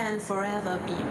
Can forever be.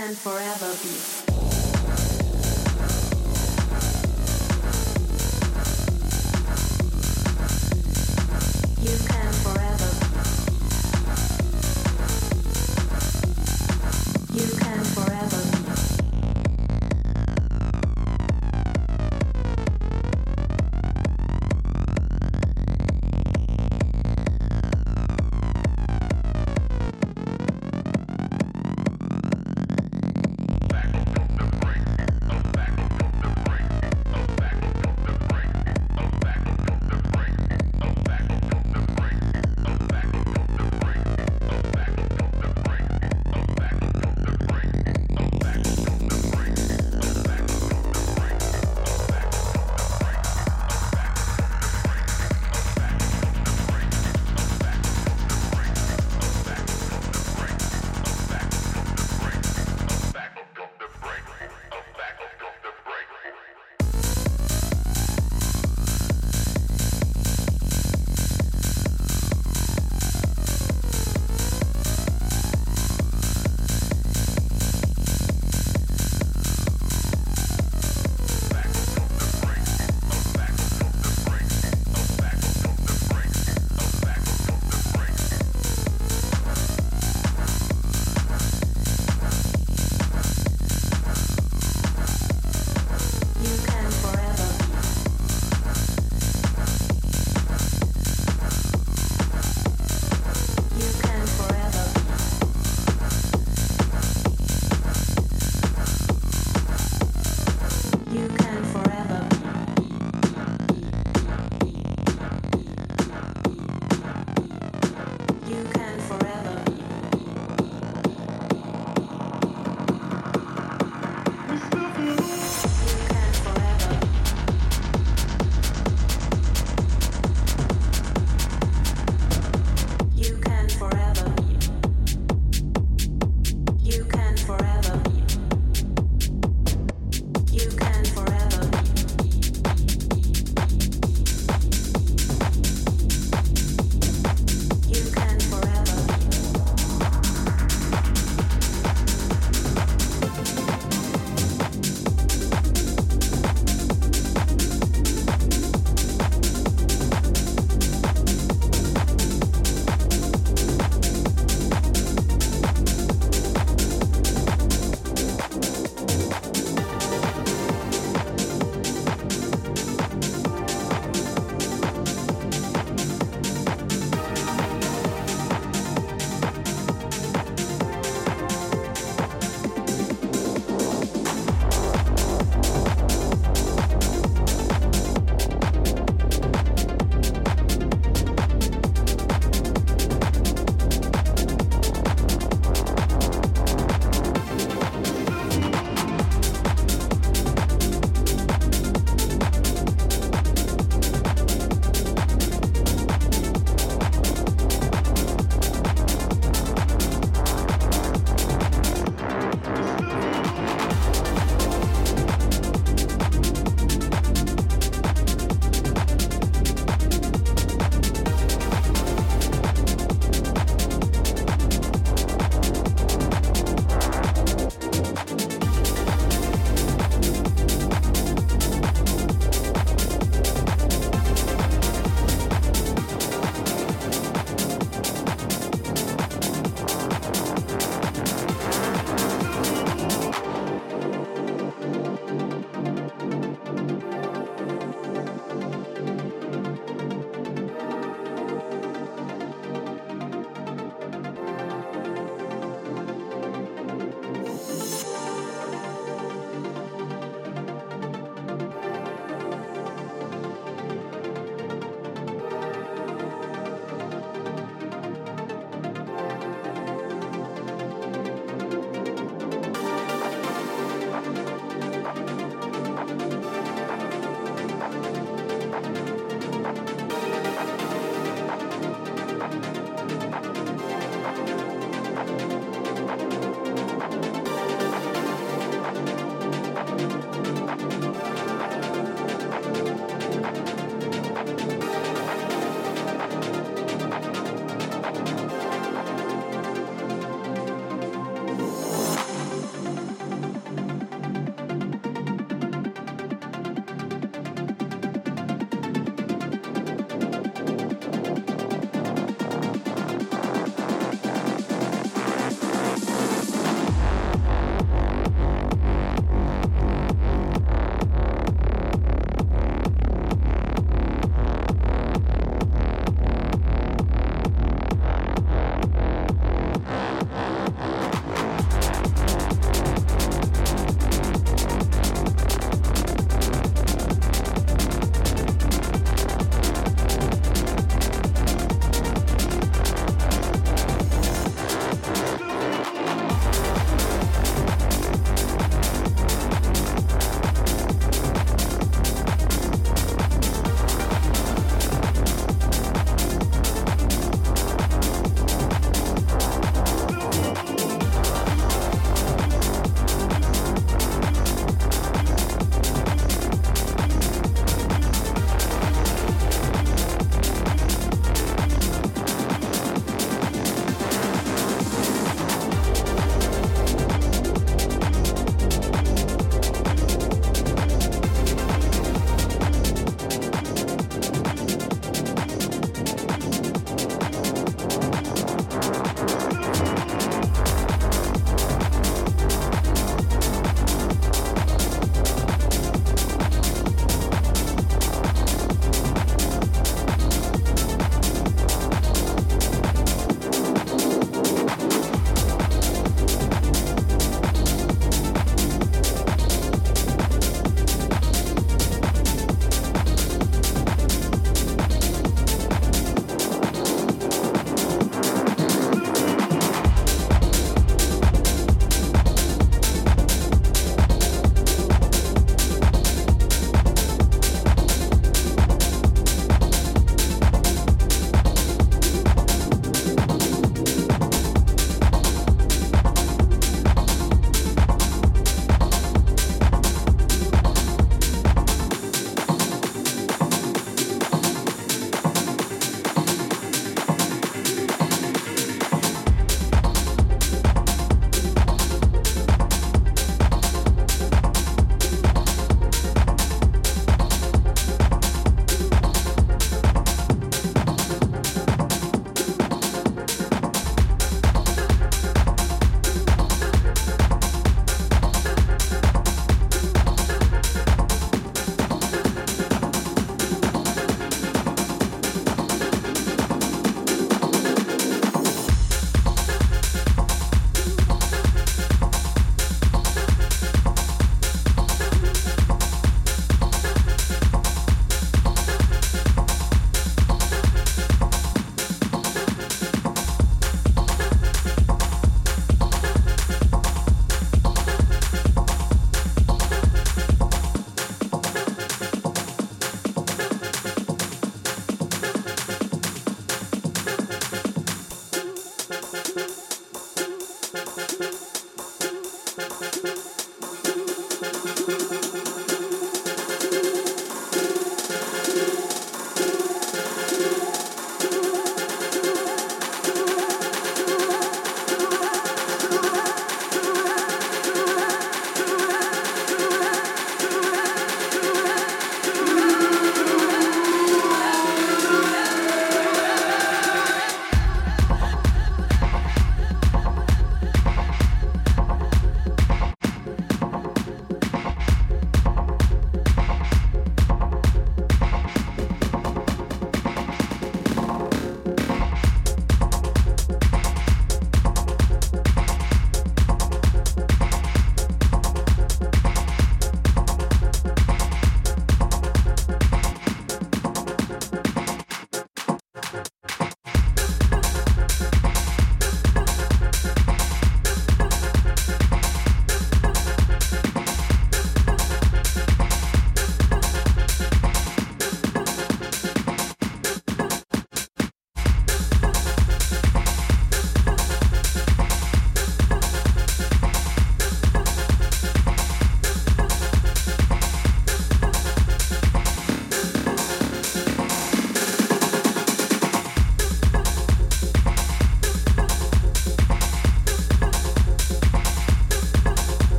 and forever be.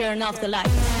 Turn off the lights.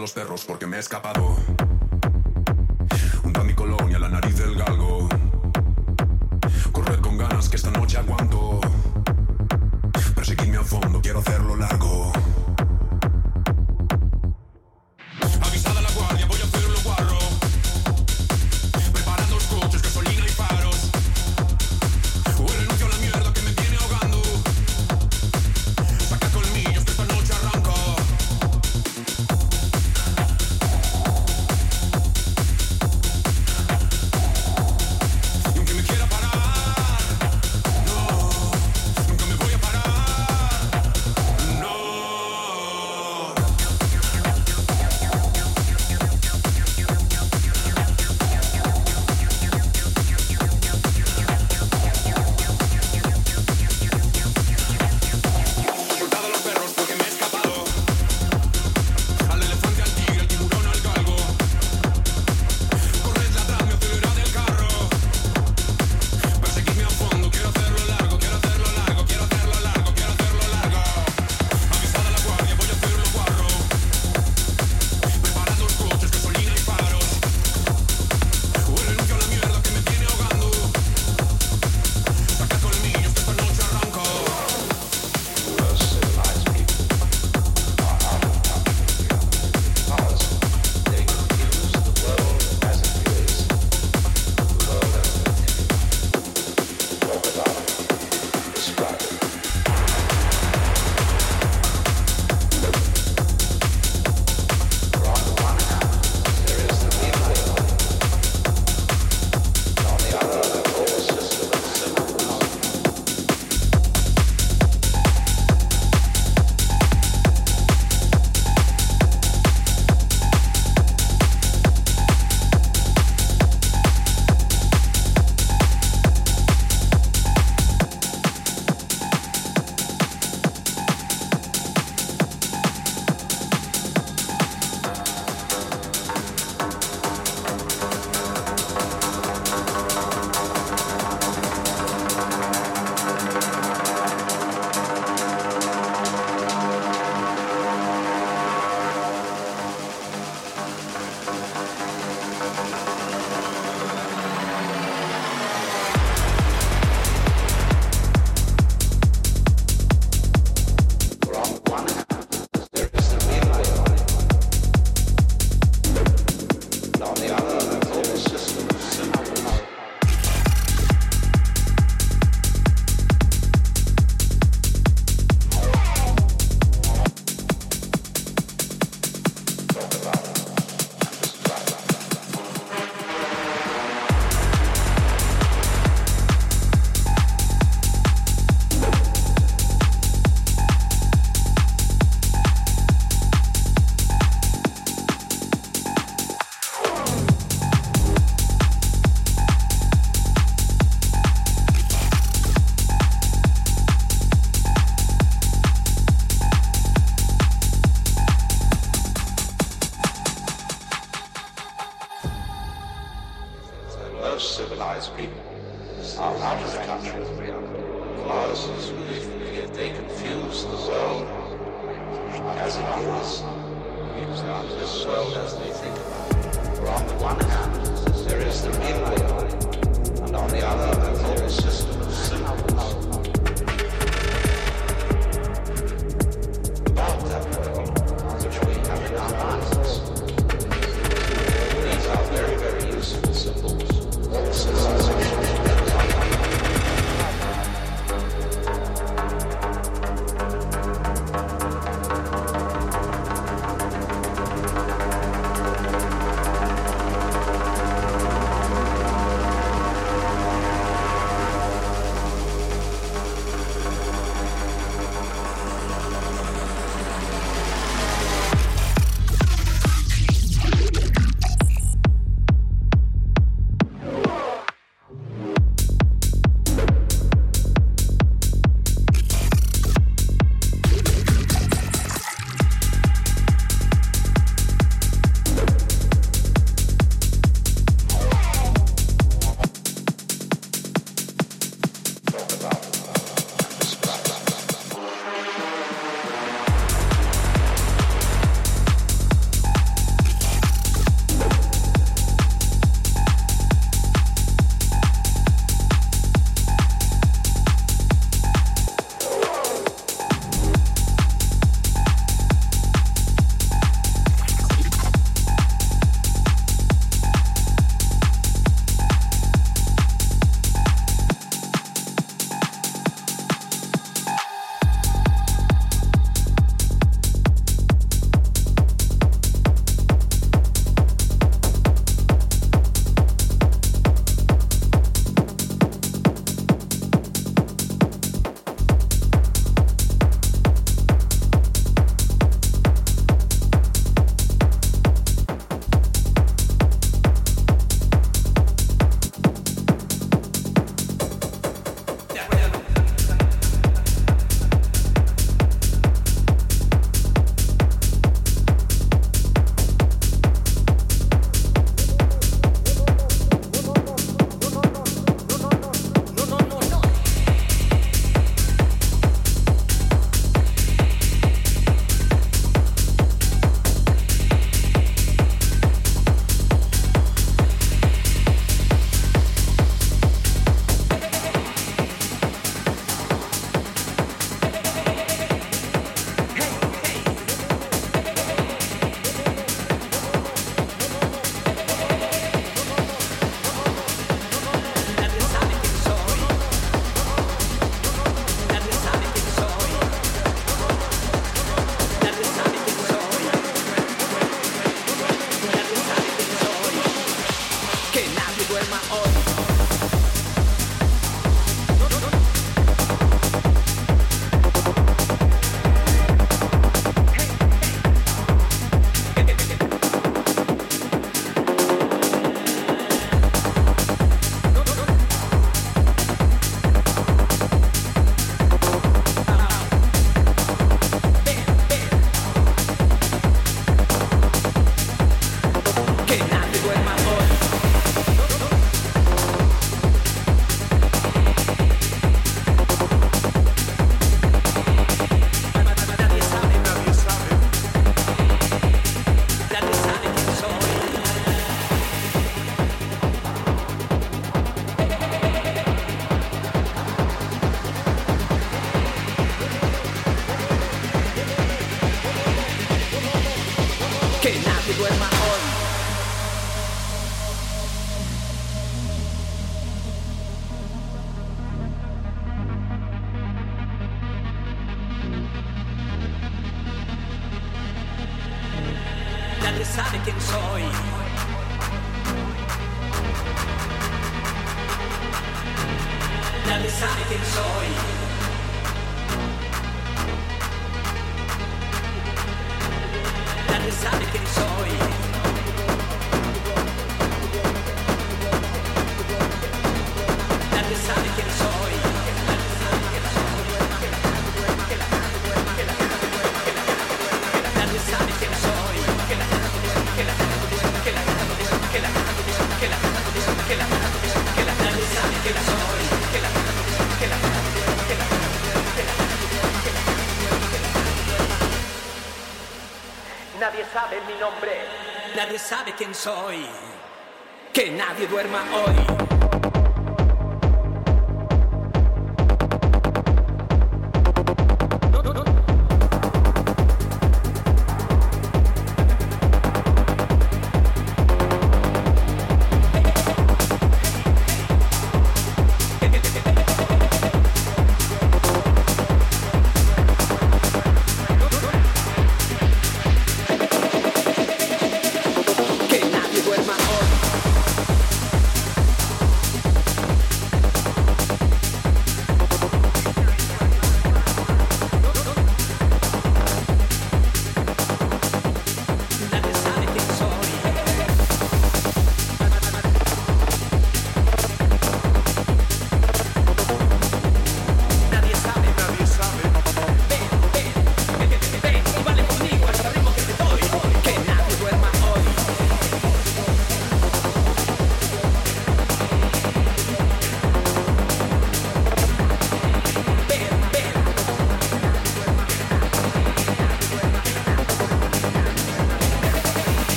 Los perros porque me he escapado. Nadie sabe quién soy. Que nadie duerma hoy.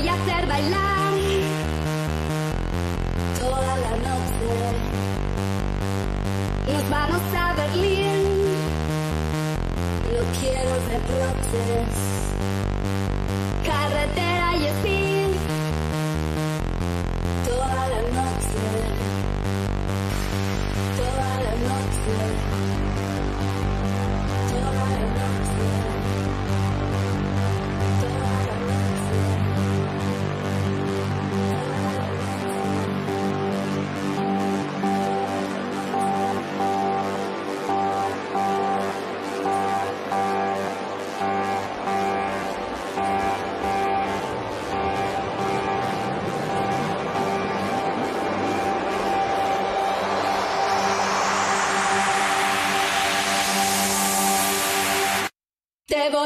voy a hacer bailar toda la noche. Nos vamos a Berlín, no quiero reproches.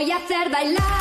voy a hacer bailar.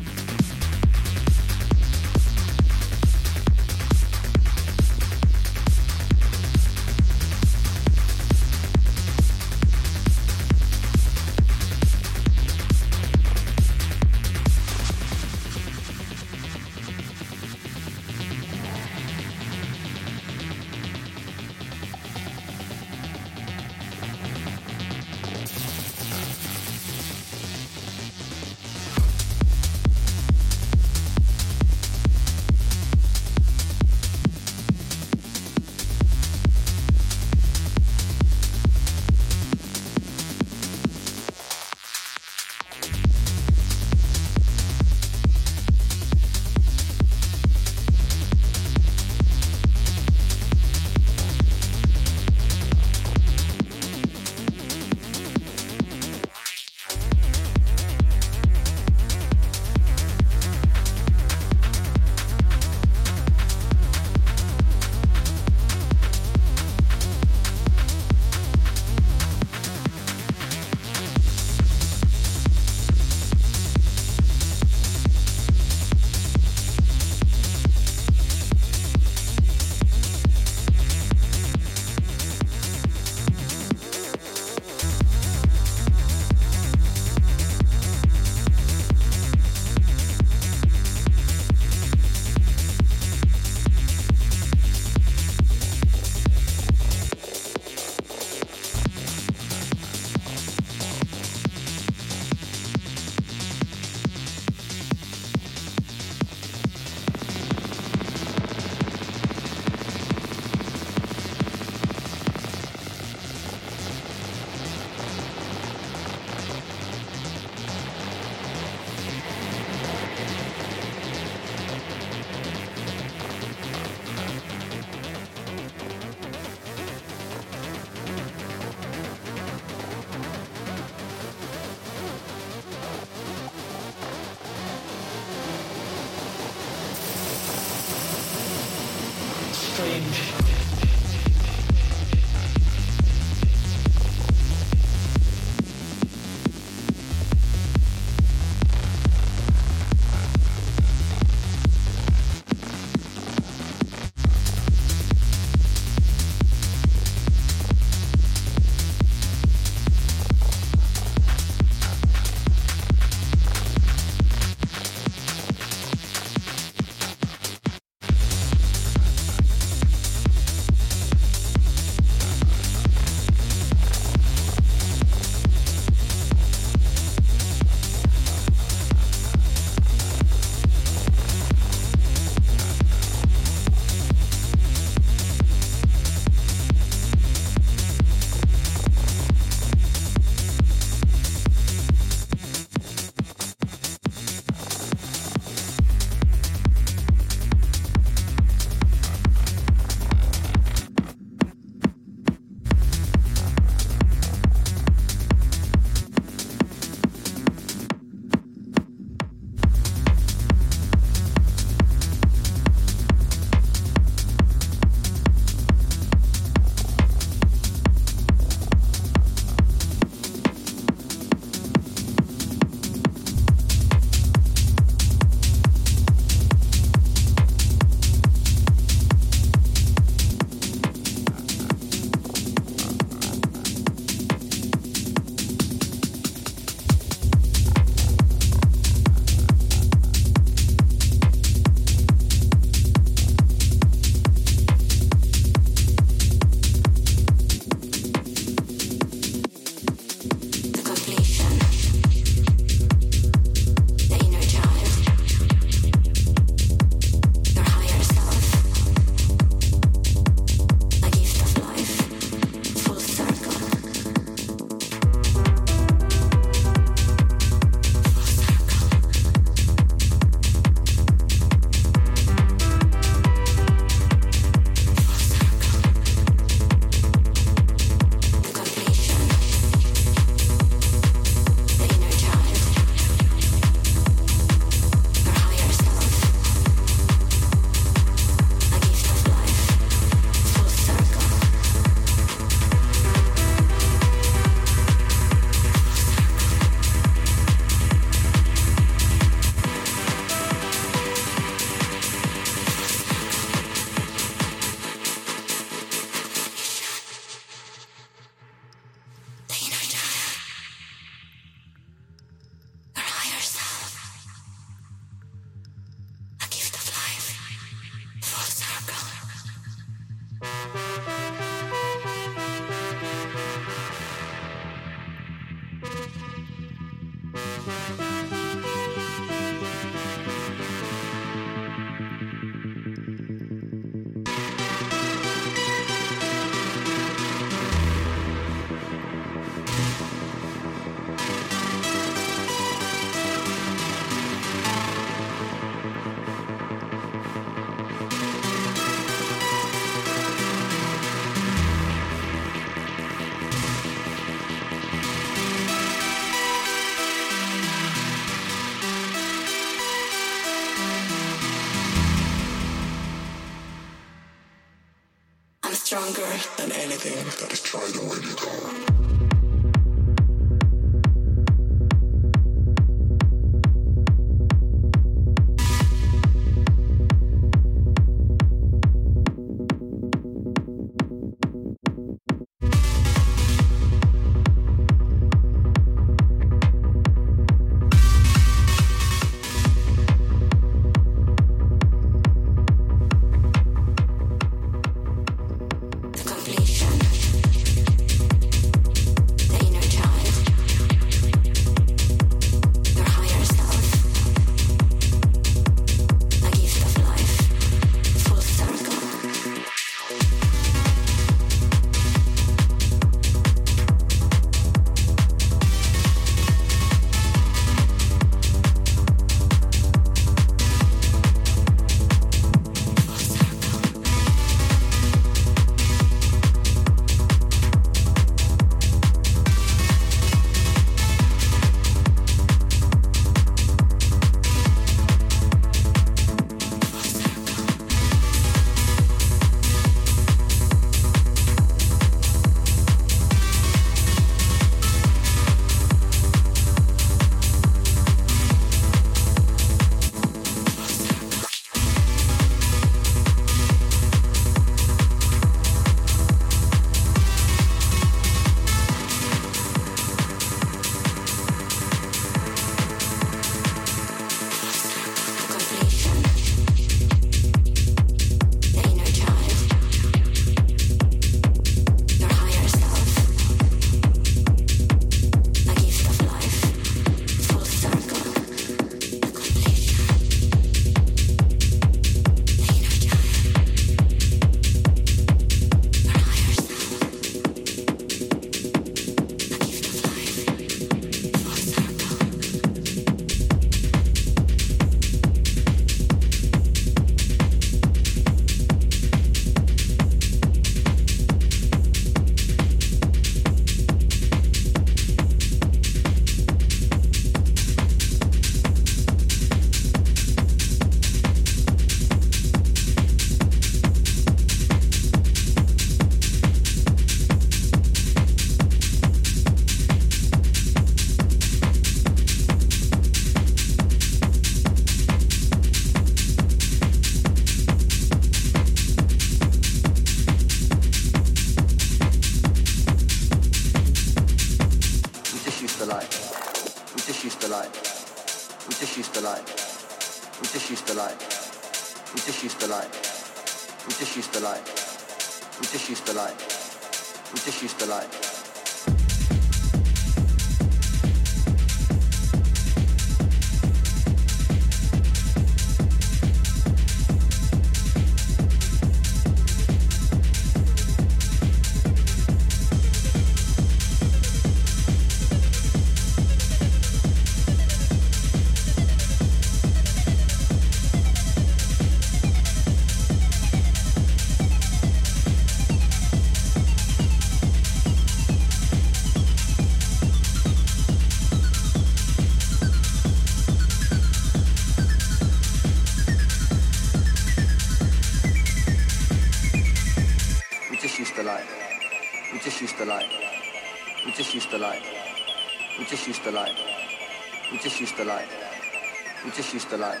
used to like,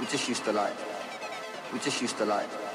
we just used to like, we just used to like.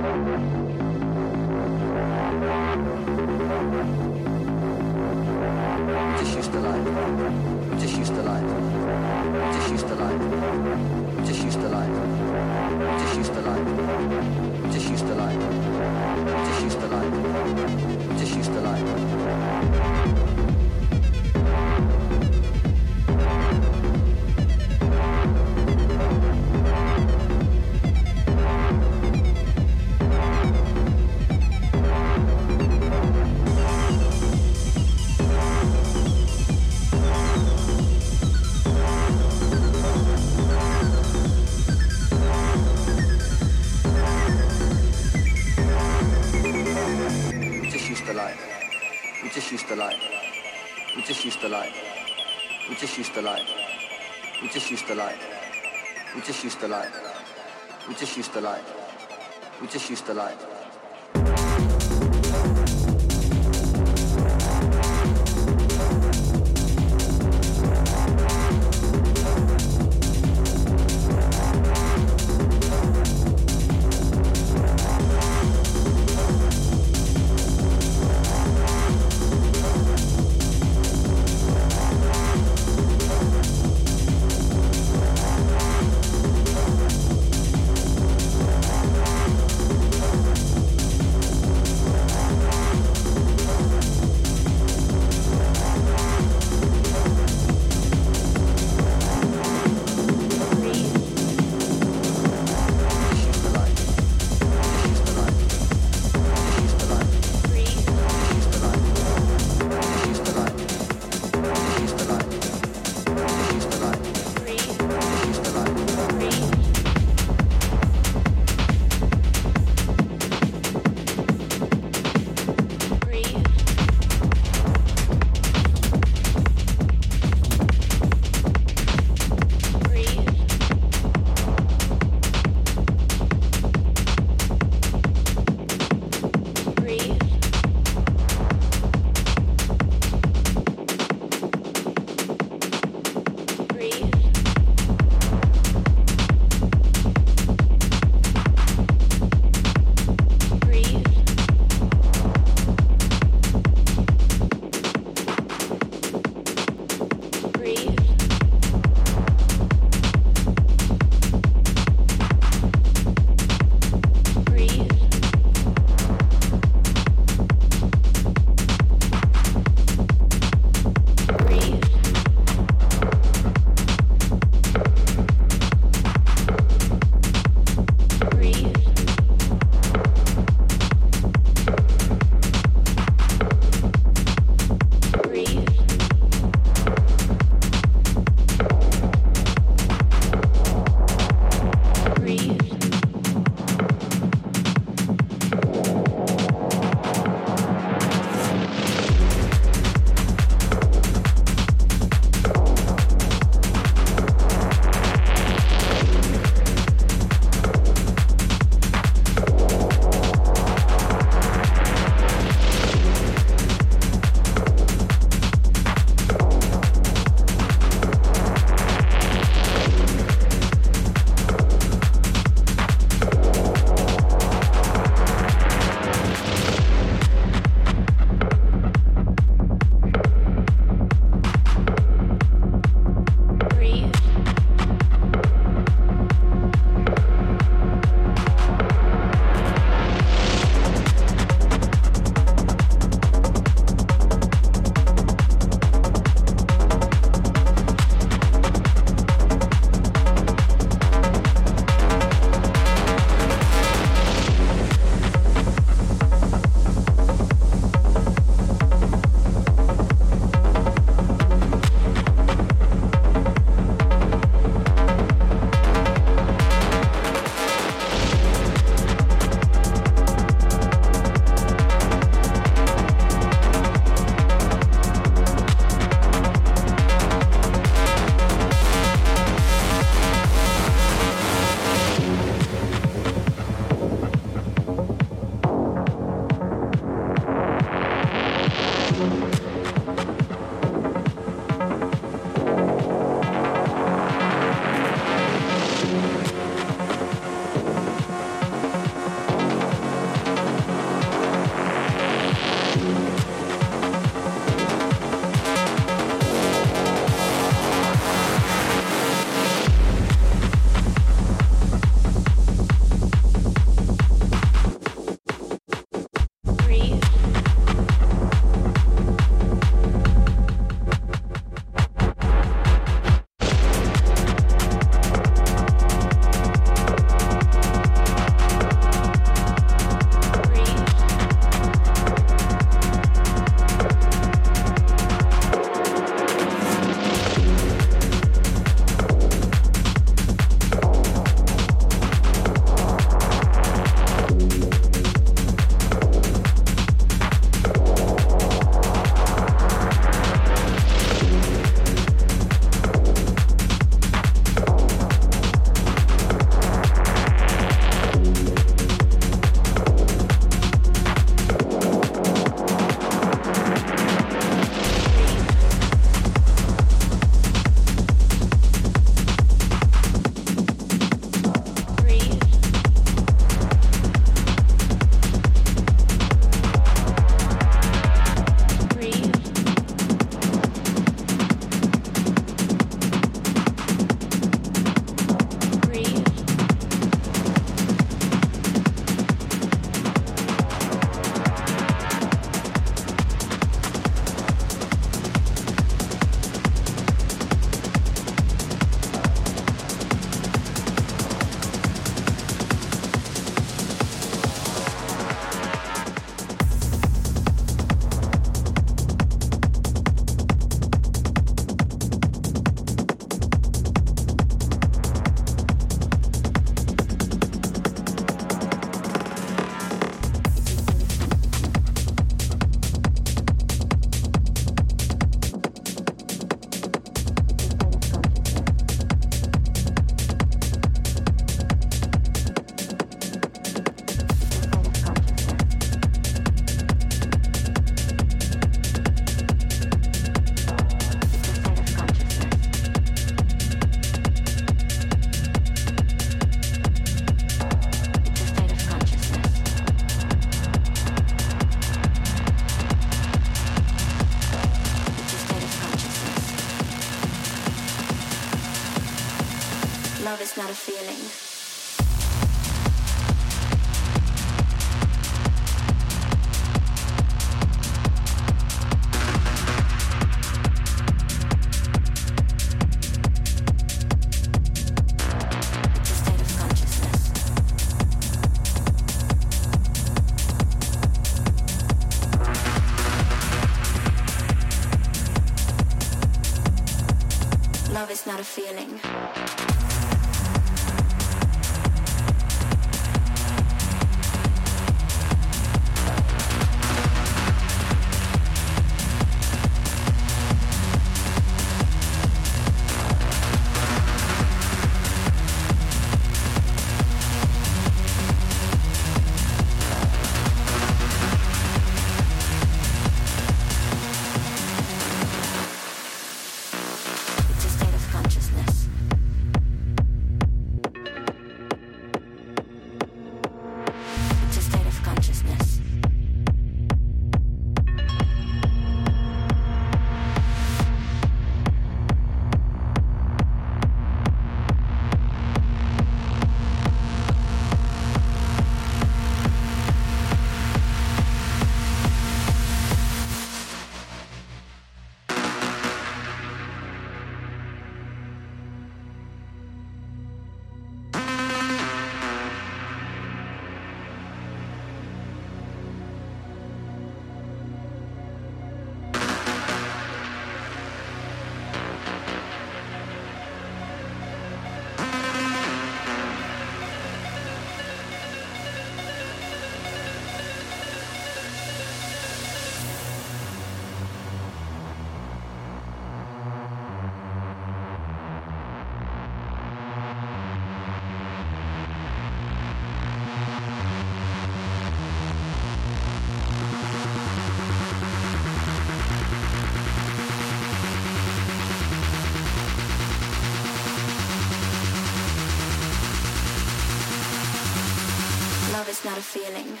Not a feeling.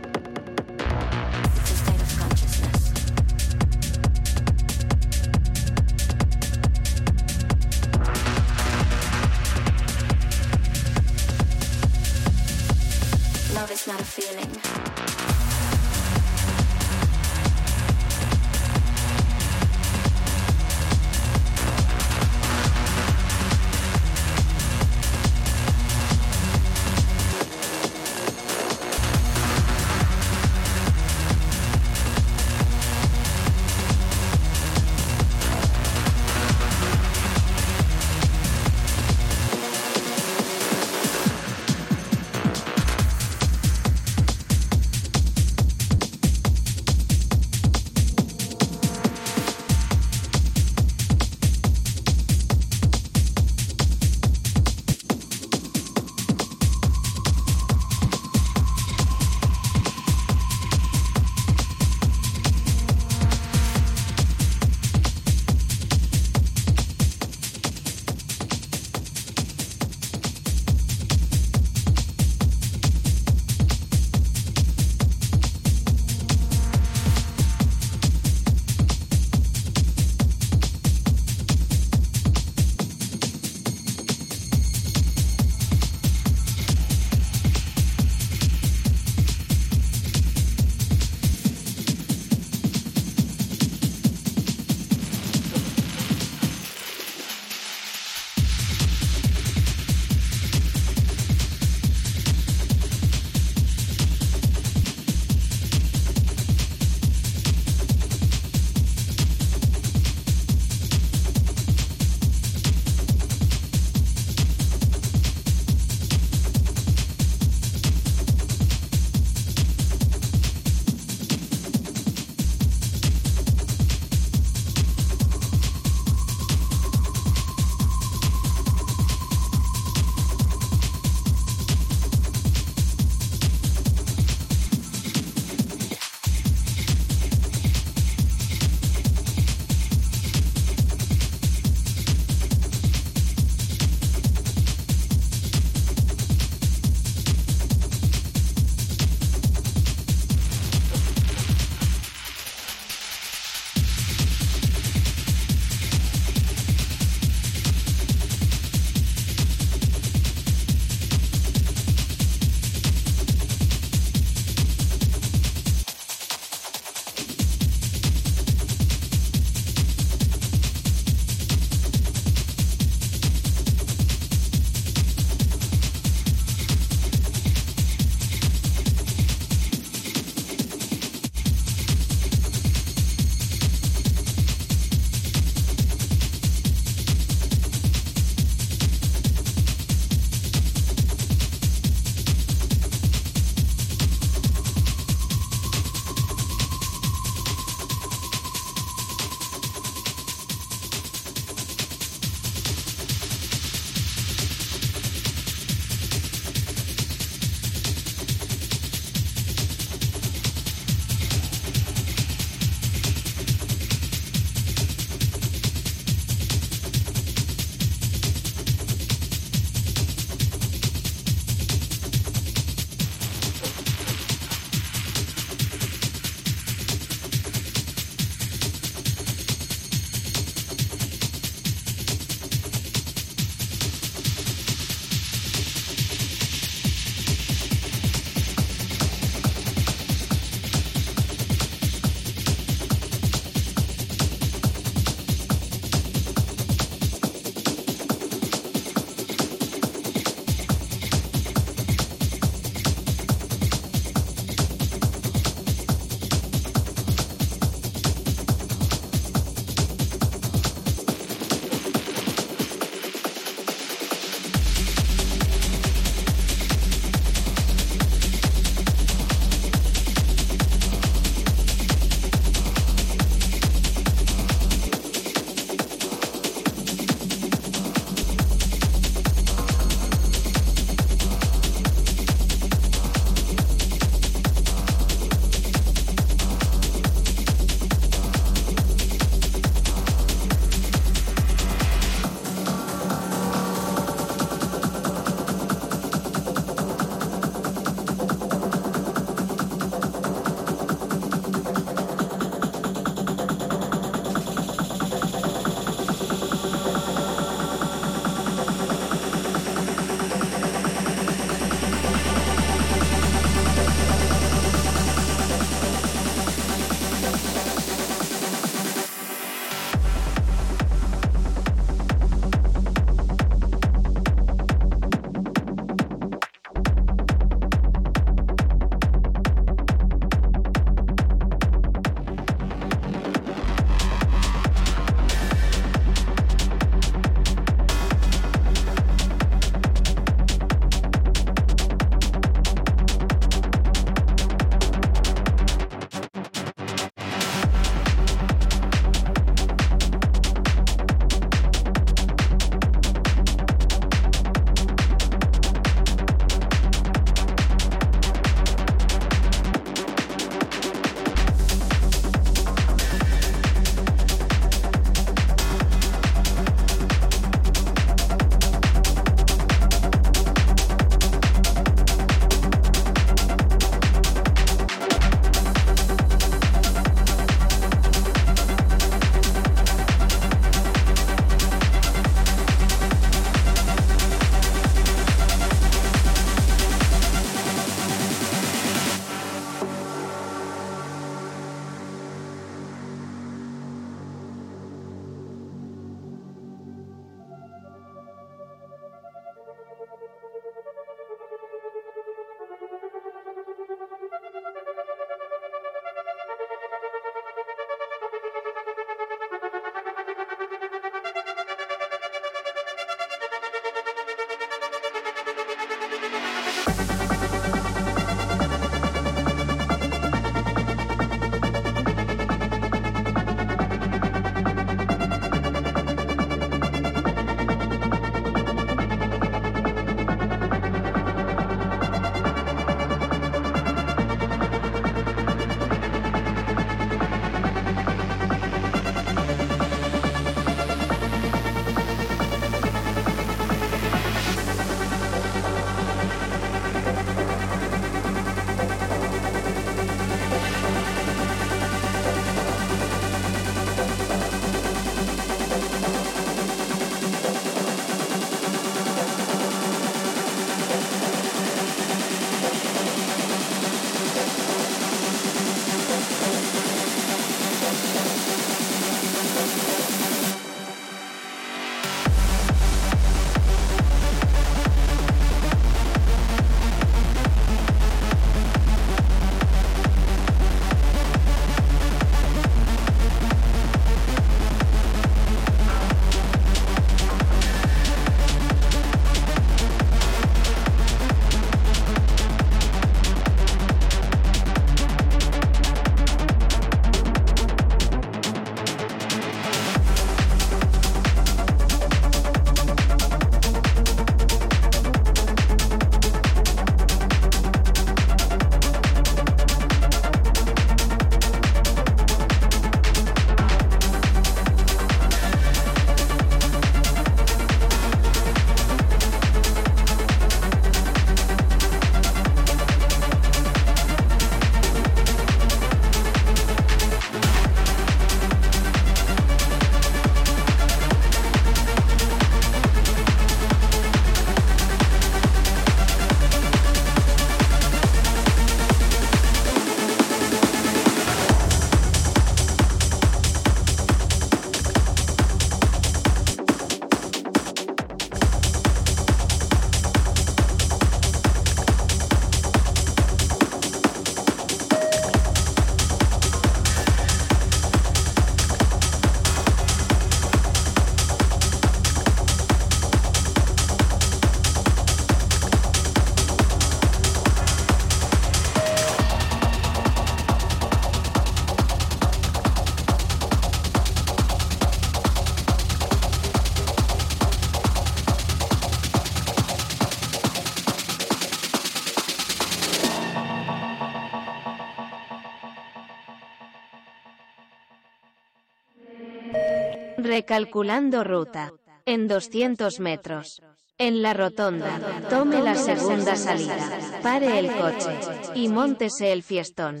Recalculando ruta. En 200 metros. En la rotonda. Tome la segunda salida. Pare el coche. Y móntese el fiestón.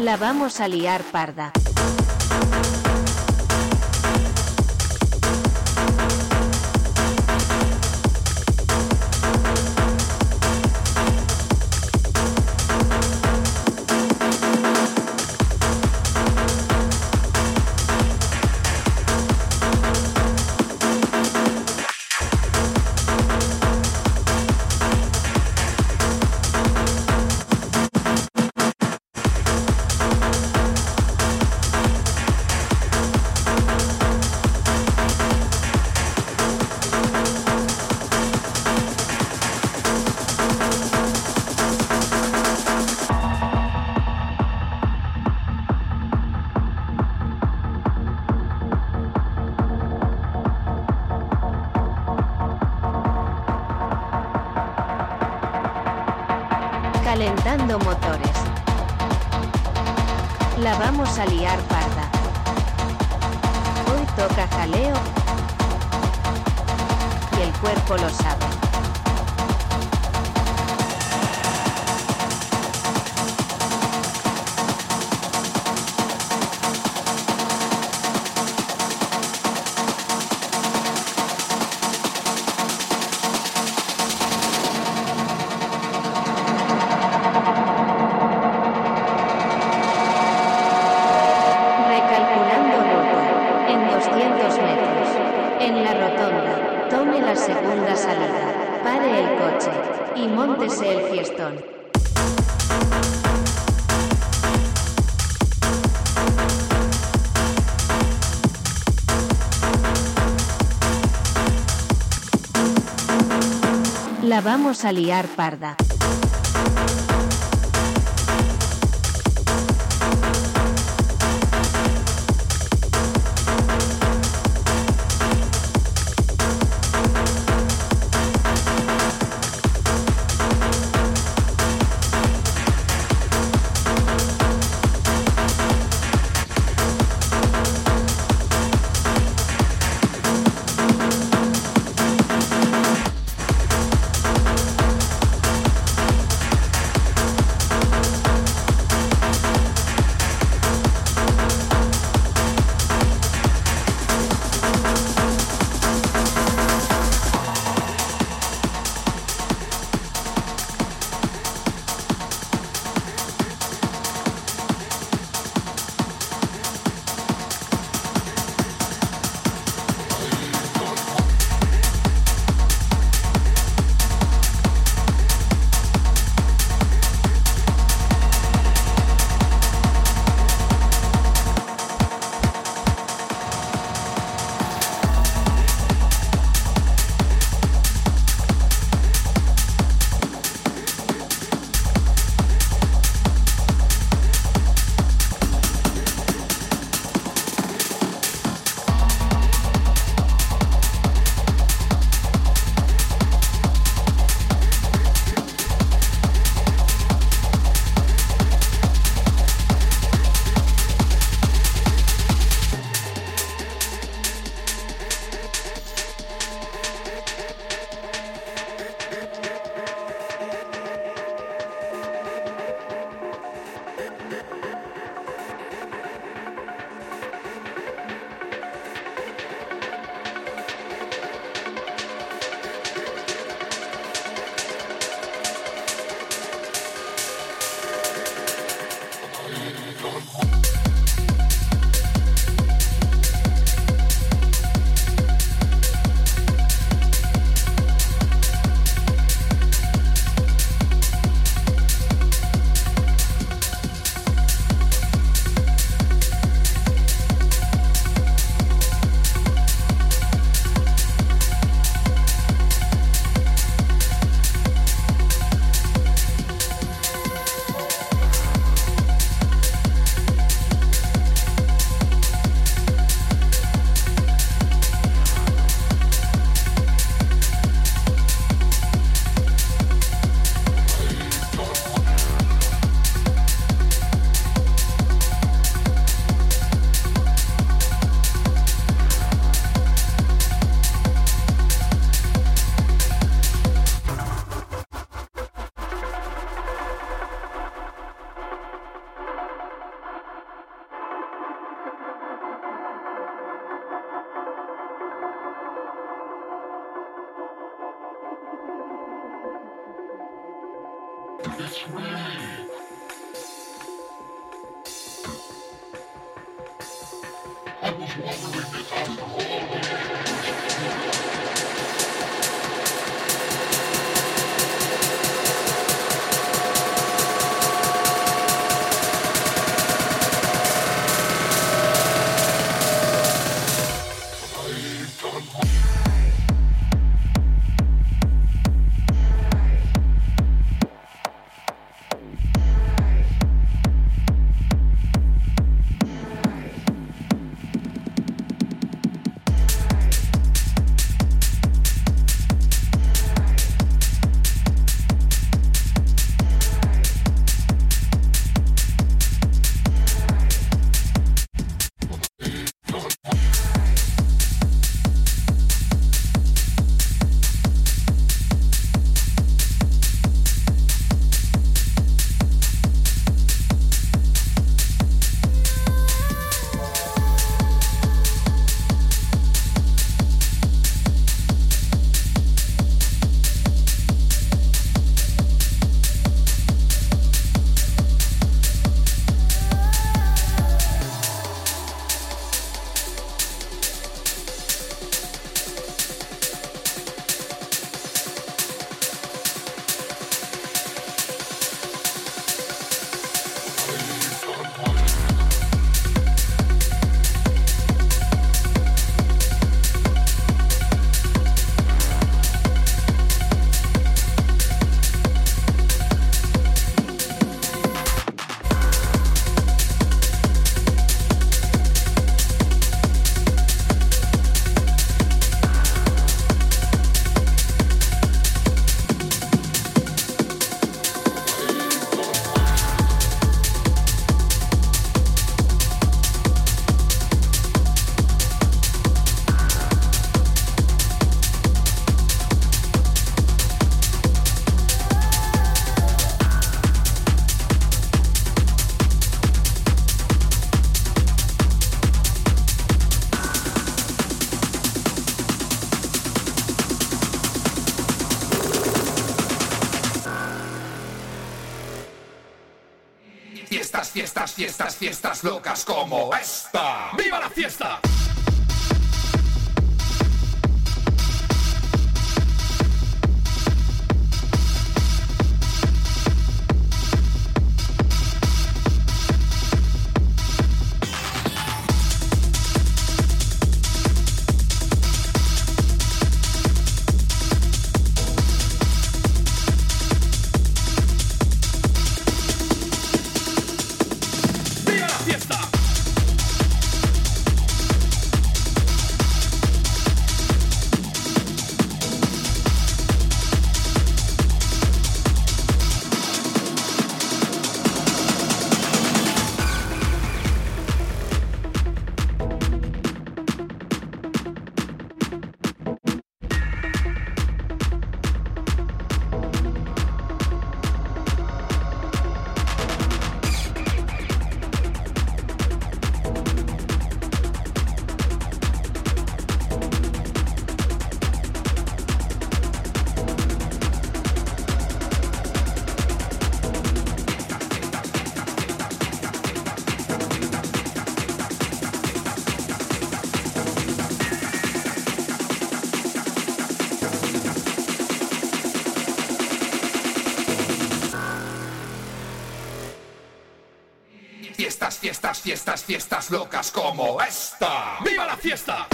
La vamos a liar parda. Vamos a liar parda. Fiestas, locas como esta. ¡Viva la fiesta! Fiestas, locas como esta. ¡Viva la fiesta!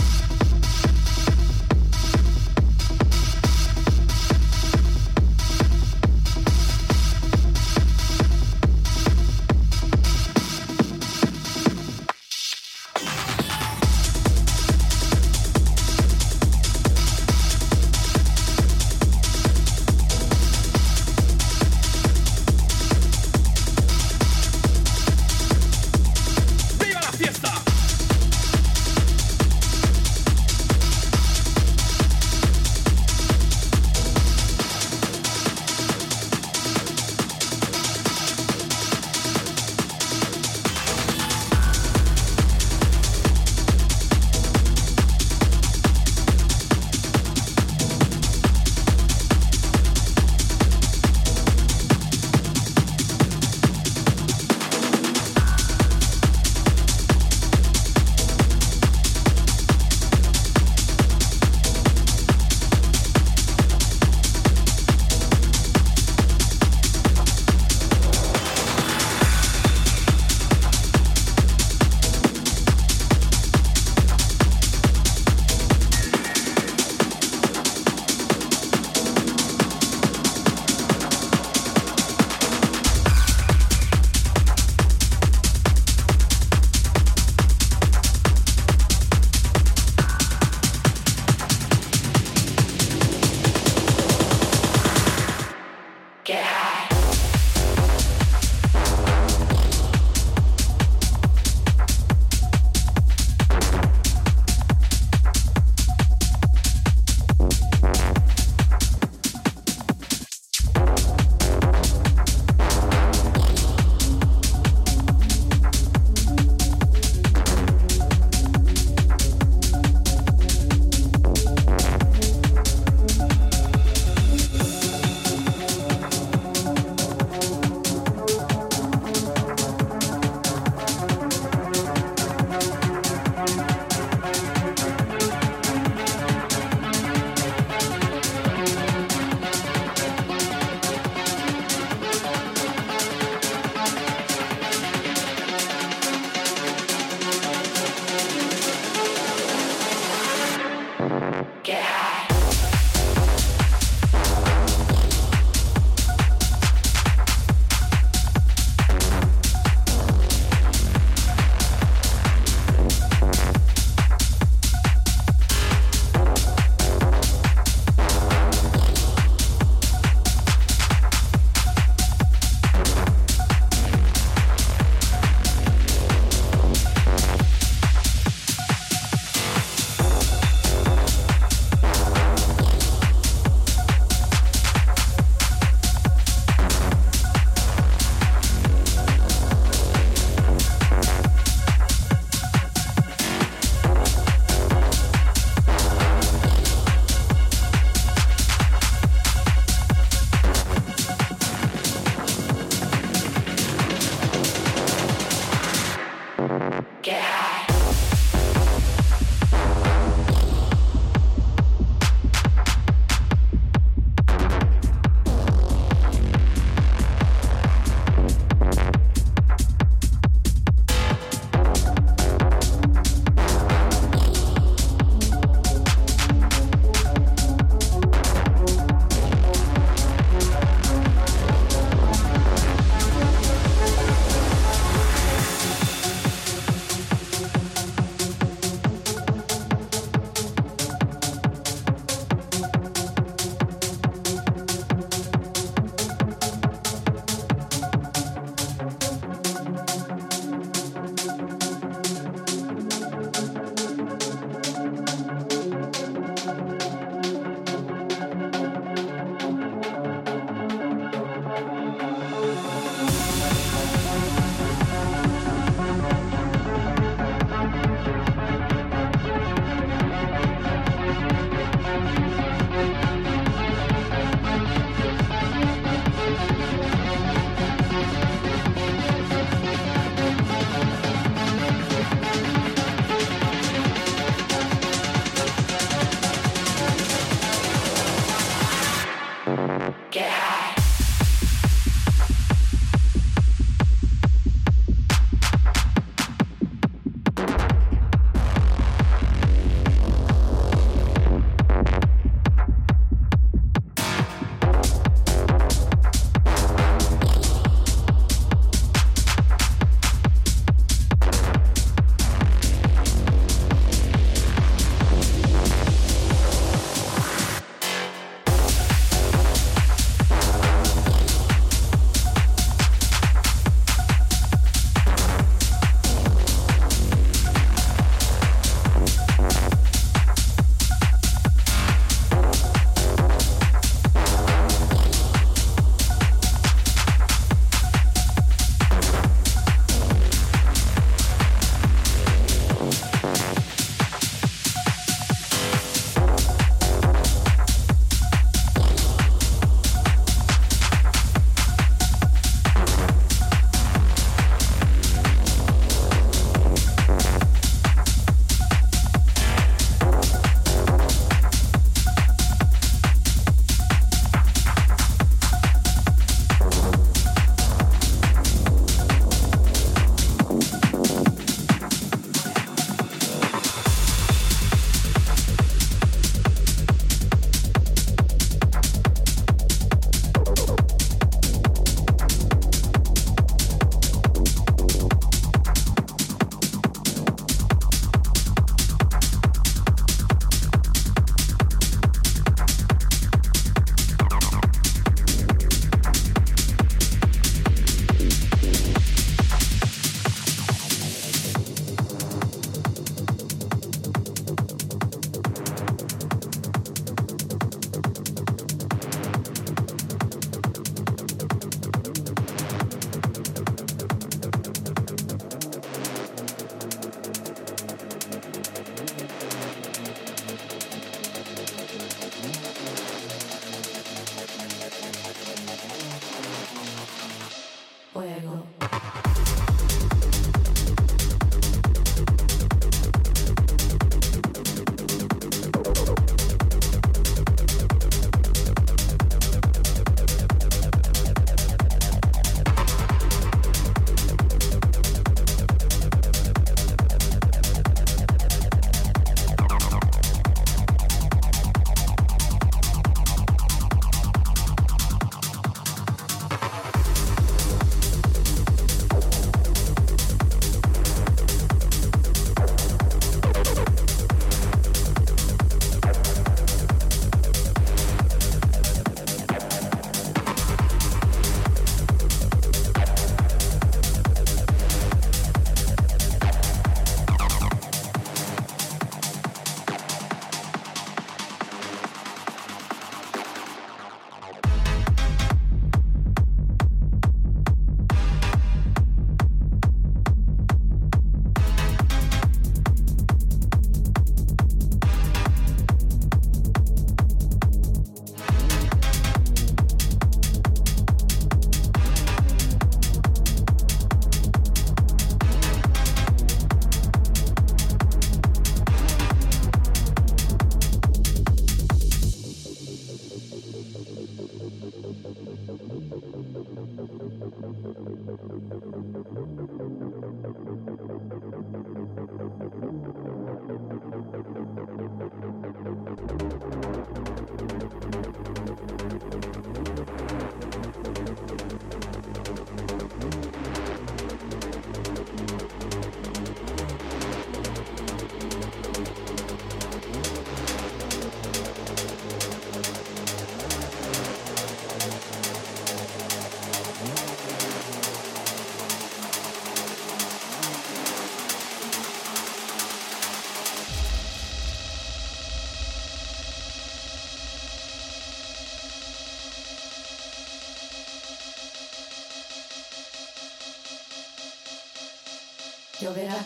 ovejas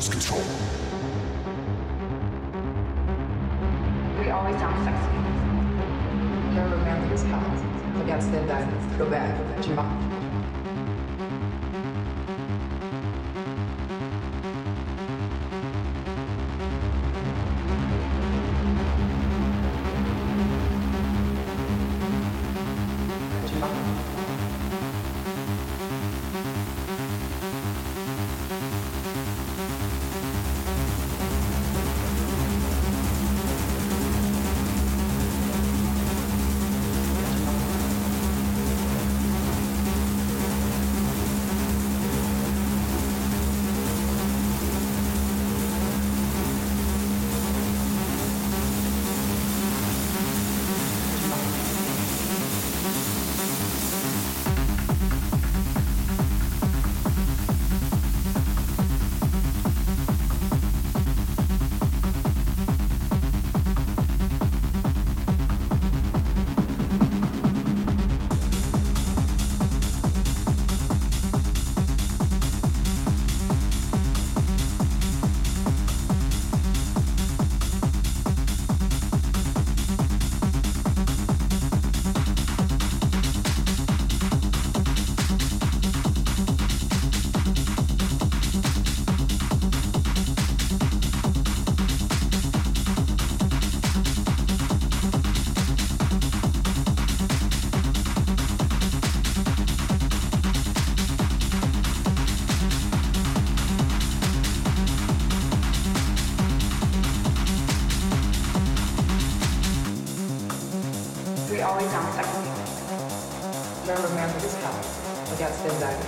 lose control. We always sound sexy. Your romantic is hot. Forget. Go back. Jump. Exactly.